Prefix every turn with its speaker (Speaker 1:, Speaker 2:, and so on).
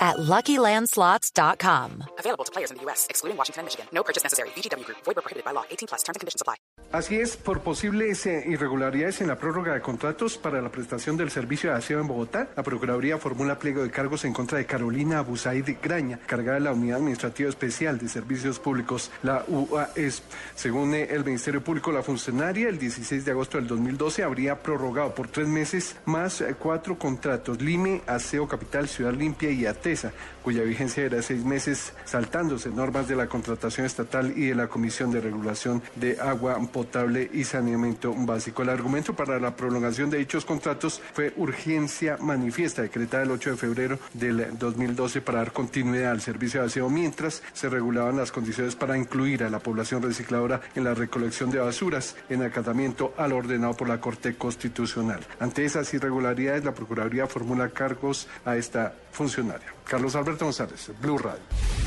Speaker 1: at LuckyLandSlots.com.
Speaker 2: Available to players in the U.S., excluding Washington and Michigan. No purchase necessary. VGW Group. Void prohibited by law. 18 plus. Terms and conditions apply.
Speaker 3: Así es, por posibles eh, irregularidades en la prórroga de contratos para la prestación del servicio de aseo en Bogotá, la Procuraduría formula pliego de cargos en contra de Carolina Abusaid Graña, cargada de la Unidad Administrativa Especial de Servicios Públicos, la UAS. Según eh, el Ministerio Público, la funcionaria el 16 de agosto del 2012 habría prorrogado por tres meses más eh, cuatro contratos, Lime, Aseo Capital, Ciudad Limpia y Cuya vigencia era seis meses, saltándose normas de la contratación estatal y de la Comisión de Regulación de Agua Potable y Saneamiento Básico. El argumento para la prolongación de dichos contratos fue urgencia manifiesta, decretada el 8 de febrero del 2012 para dar continuidad al servicio de aseo, mientras se regulaban las condiciones para incluir a la población recicladora en la recolección de basuras en acatamiento al ordenado por la Corte Constitucional. Ante esas irregularidades, la Procuraduría formula cargos a esta funcionaria. Carlos Alberto González, Blue Radio.